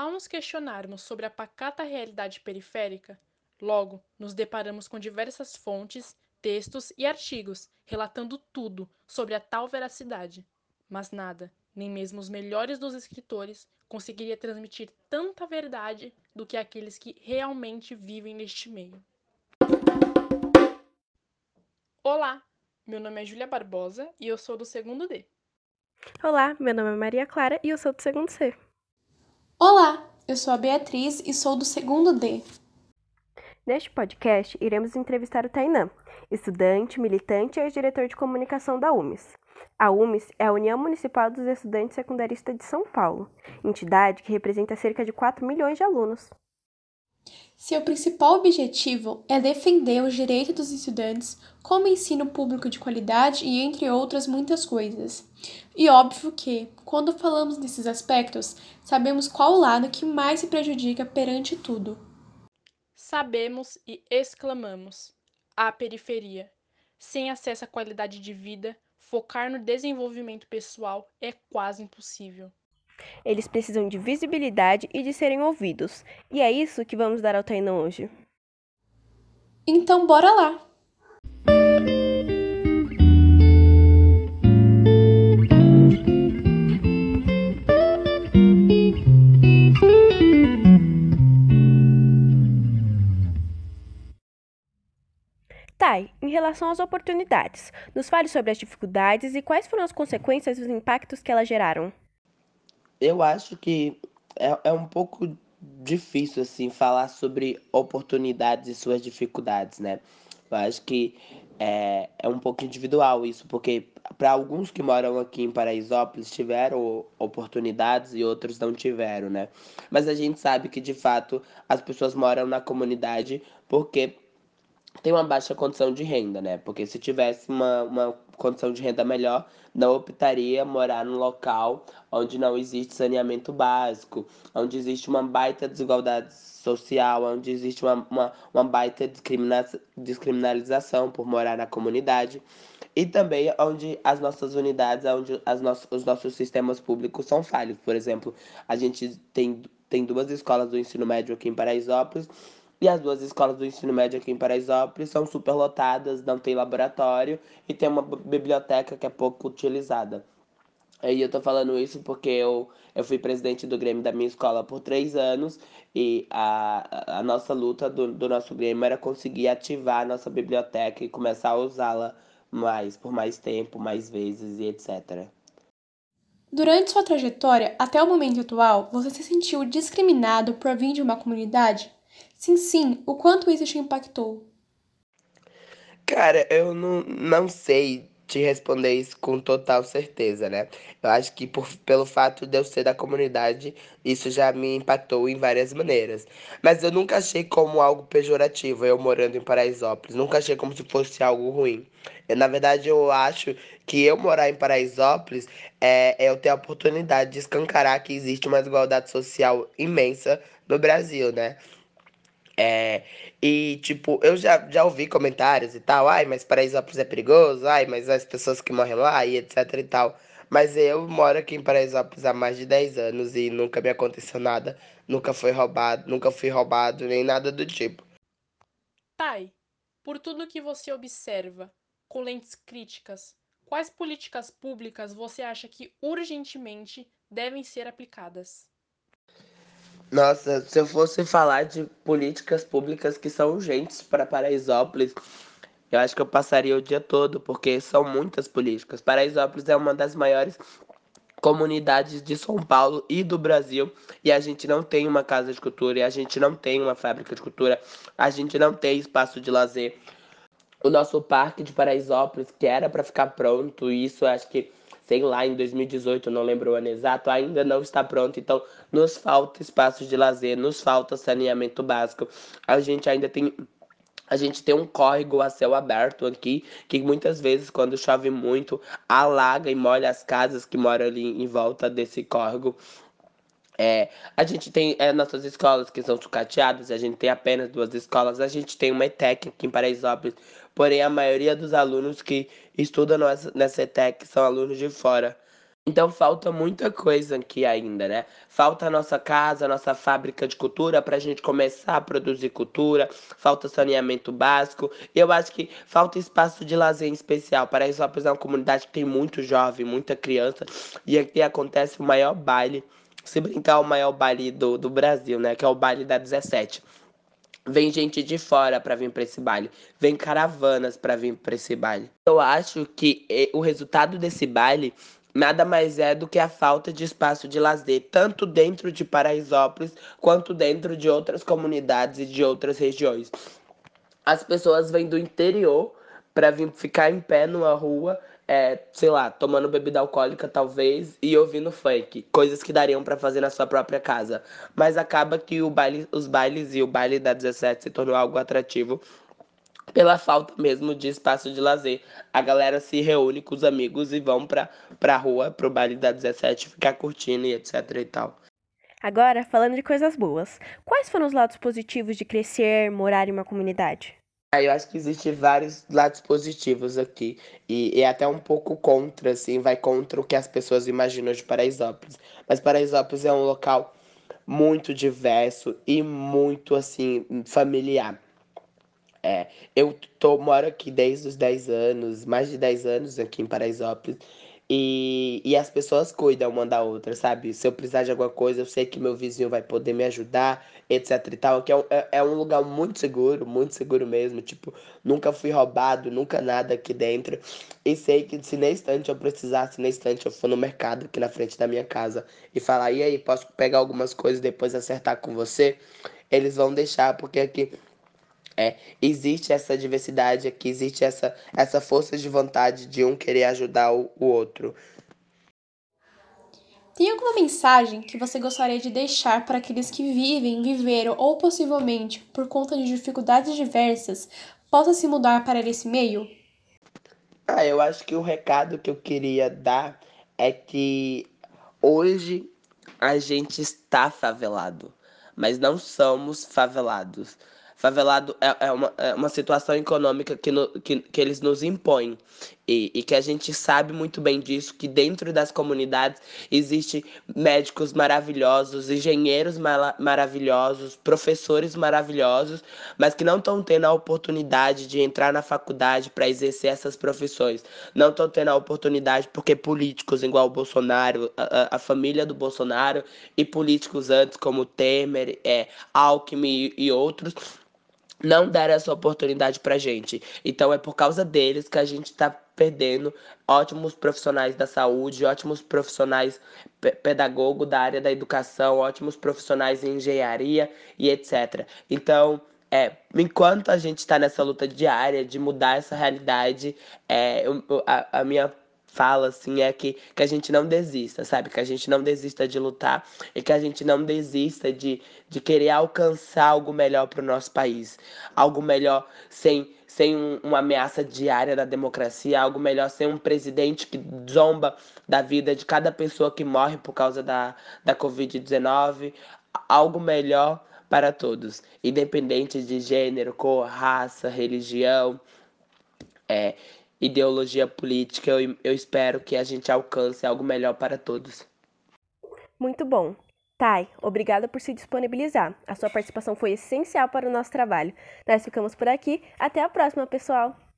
Ao nos questionarmos sobre a pacata realidade periférica, logo nos deparamos com diversas fontes, textos e artigos relatando tudo sobre a tal veracidade. Mas nada, nem mesmo os melhores dos escritores, conseguiria transmitir tanta verdade do que aqueles que realmente vivem neste meio. Olá, meu nome é Júlia Barbosa e eu sou do segundo D. Olá, meu nome é Maria Clara e eu sou do segundo C. Olá, eu sou a Beatriz e sou do segundo D. Neste podcast, iremos entrevistar o Tainã, estudante, militante e ex-diretor de comunicação da UMES. A UMES é a União Municipal dos Estudantes Secundaristas de São Paulo, entidade que representa cerca de 4 milhões de alunos. Seu principal objetivo é defender os direitos dos estudantes, como ensino público de qualidade e entre outras muitas coisas. E óbvio que, quando falamos desses aspectos, sabemos qual o lado que mais se prejudica perante tudo. Sabemos e exclamamos: a periferia. Sem acesso à qualidade de vida, focar no desenvolvimento pessoal é quase impossível. Eles precisam de visibilidade e de serem ouvidos. E é isso que vamos dar ao Tainan hoje. Então, bora lá! Tai, em relação às oportunidades, nos fale sobre as dificuldades e quais foram as consequências e os impactos que elas geraram. Eu acho que é, é um pouco difícil, assim, falar sobre oportunidades e suas dificuldades, né? Eu acho que é, é um pouco individual isso, porque para alguns que moram aqui em Paraisópolis tiveram oportunidades e outros não tiveram, né? Mas a gente sabe que de fato as pessoas moram na comunidade porque tem uma baixa condição de renda, né? Porque se tivesse uma, uma condição de renda melhor, não optaria morar num local onde não existe saneamento básico, onde existe uma baita desigualdade social, onde existe uma, uma, uma baita discrimina descriminalização por morar na comunidade. E também onde as nossas unidades, onde as no os nossos sistemas públicos são falhos. Por exemplo, a gente tem, tem duas escolas do ensino médio aqui em Paraisópolis e as duas escolas do ensino médio aqui em Paraisópolis são superlotadas, não tem laboratório e tem uma biblioteca que é pouco utilizada. E eu tô falando isso porque eu, eu fui presidente do Grêmio da minha escola por três anos e a, a nossa luta do, do nosso Grêmio era conseguir ativar a nossa biblioteca e começar a usá-la mais, por mais tempo, mais vezes e etc. Durante sua trajetória até o momento atual, você se sentiu discriminado por vir de uma comunidade? Sim, sim, o quanto isso te impactou? Cara, eu não, não sei te responder isso com total certeza, né? Eu acho que por, pelo fato de eu ser da comunidade, isso já me impactou em várias maneiras. Mas eu nunca achei como algo pejorativo, eu morando em Paraisópolis. Nunca achei como se fosse algo ruim. Eu, na verdade, eu acho que eu morar em Paraisópolis é, é eu ter a oportunidade de escancarar que existe uma desigualdade social imensa no Brasil, né? É, e, tipo, eu já, já ouvi comentários e tal, ai, mas Paraisópolis é perigoso, ai, mas as pessoas que morrem lá e etc e tal. Mas eu moro aqui em Paraisópolis há mais de 10 anos e nunca me aconteceu nada, nunca foi roubado, nunca fui roubado, nem nada do tipo. Tai, por tudo que você observa, com lentes críticas, quais políticas públicas você acha que urgentemente devem ser aplicadas? Nossa, se eu fosse falar de políticas públicas que são urgentes para Paraisópolis, eu acho que eu passaria o dia todo, porque são muitas políticas. Paraisópolis é uma das maiores comunidades de São Paulo e do Brasil, e a gente não tem uma casa de cultura, e a gente não tem uma fábrica de cultura, a gente não tem espaço de lazer. O nosso parque de Paraisópolis, que era para ficar pronto, isso acho que sei lá, em 2018, não lembro o ano exato, ainda não está pronto. Então, nos falta espaços de lazer, nos falta saneamento básico. A gente ainda tem a gente tem um córrego a céu aberto aqui, que muitas vezes, quando chove muito, alaga e molha as casas que moram ali em volta desse córrego. É, a gente tem é, nossas escolas que são sucateadas, a gente tem apenas duas escolas, a gente tem uma ETEC aqui em Paraisópolis, porém a maioria dos alunos que estudam nessa ETEC são alunos de fora. Então falta muita coisa aqui ainda, né? Falta a nossa casa, a nossa fábrica de cultura para a gente começar a produzir cultura, falta saneamento básico. E eu acho que falta espaço de lazer em especial. Paraisópolis é uma comunidade que tem muito jovem, muita criança, e aqui acontece o maior baile, se brincar, o maior baile do, do Brasil, né? Que é o baile da 17. Vem gente de fora para vir para esse baile, vem caravanas para vir para esse baile. Eu acho que o resultado desse baile nada mais é do que a falta de espaço de lazer, tanto dentro de Paraisópolis quanto dentro de outras comunidades e de outras regiões. As pessoas vêm do interior para vir ficar em pé numa rua, é, sei lá, tomando bebida alcoólica talvez e ouvindo funk, coisas que dariam para fazer na sua própria casa. Mas acaba que baile, os bailes e o baile da 17 se tornou algo atrativo pela falta mesmo de espaço de lazer. A galera se reúne com os amigos e vão pra, pra rua, pro baile da 17, ficar curtindo e etc e tal. Agora, falando de coisas boas, quais foram os lados positivos de crescer, morar em uma comunidade? Ah, eu acho que existem vários lados positivos aqui. E, é até um pouco contra, assim, vai contra o que as pessoas imaginam de Paraisópolis. Mas Paraisópolis é um local muito diverso e muito, assim, familiar. É, eu tô, moro aqui desde os 10 anos, mais de 10 anos aqui em Paraisópolis. E, e as pessoas cuidam uma da outra, sabe? Se eu precisar de alguma coisa, eu sei que meu vizinho vai poder me ajudar, etc e tal. Que é um, é, é um lugar muito seguro, muito seguro mesmo. Tipo, nunca fui roubado, nunca nada aqui dentro. E sei que se na instante eu precisar, se na instante eu for no mercado aqui na frente da minha casa e falar, e aí, posso pegar algumas coisas e depois acertar com você? Eles vão deixar, porque aqui é, existe essa diversidade aqui, existe essa, essa força de vontade de um querer ajudar o, o outro. Tem alguma mensagem que você gostaria de deixar para aqueles que vivem, viveram ou possivelmente, por conta de dificuldades diversas, possa se mudar para esse meio? Ah, eu acho que o recado que eu queria dar é que hoje a gente está favelado, mas não somos favelados. Favelado é, é, uma, é uma situação econômica que, no, que, que eles nos impõem. E, e, que a gente sabe muito bem disso, que dentro das comunidades existe médicos maravilhosos, engenheiros maravilhosos, professores maravilhosos, mas que não estão tendo a oportunidade de entrar na faculdade para exercer essas profissões. Não estão tendo a oportunidade porque políticos igual o Bolsonaro, a, a, família do Bolsonaro e políticos antes como Temer, é, Alckmin e, e outros não deram essa oportunidade pra gente. Então é por causa deles que a gente tá perdendo ótimos profissionais da saúde, ótimos profissionais pedagogos da área da educação, ótimos profissionais em engenharia e etc. Então, é, enquanto a gente está nessa luta diária de mudar essa realidade, é, a, a minha fala, assim, é que, que a gente não desista, sabe? Que a gente não desista de lutar e que a gente não desista de, de querer alcançar algo melhor para o nosso país. Algo melhor sem, sem um, uma ameaça diária da democracia, algo melhor sem um presidente que zomba da vida de cada pessoa que morre por causa da, da Covid-19. Algo melhor para todos, independente de gênero, cor, raça, religião. É, ideologia política, eu, eu espero que a gente alcance algo melhor para todos. Muito bom. Thay, obrigada por se disponibilizar. A sua participação foi essencial para o nosso trabalho. Nós ficamos por aqui. Até a próxima, pessoal!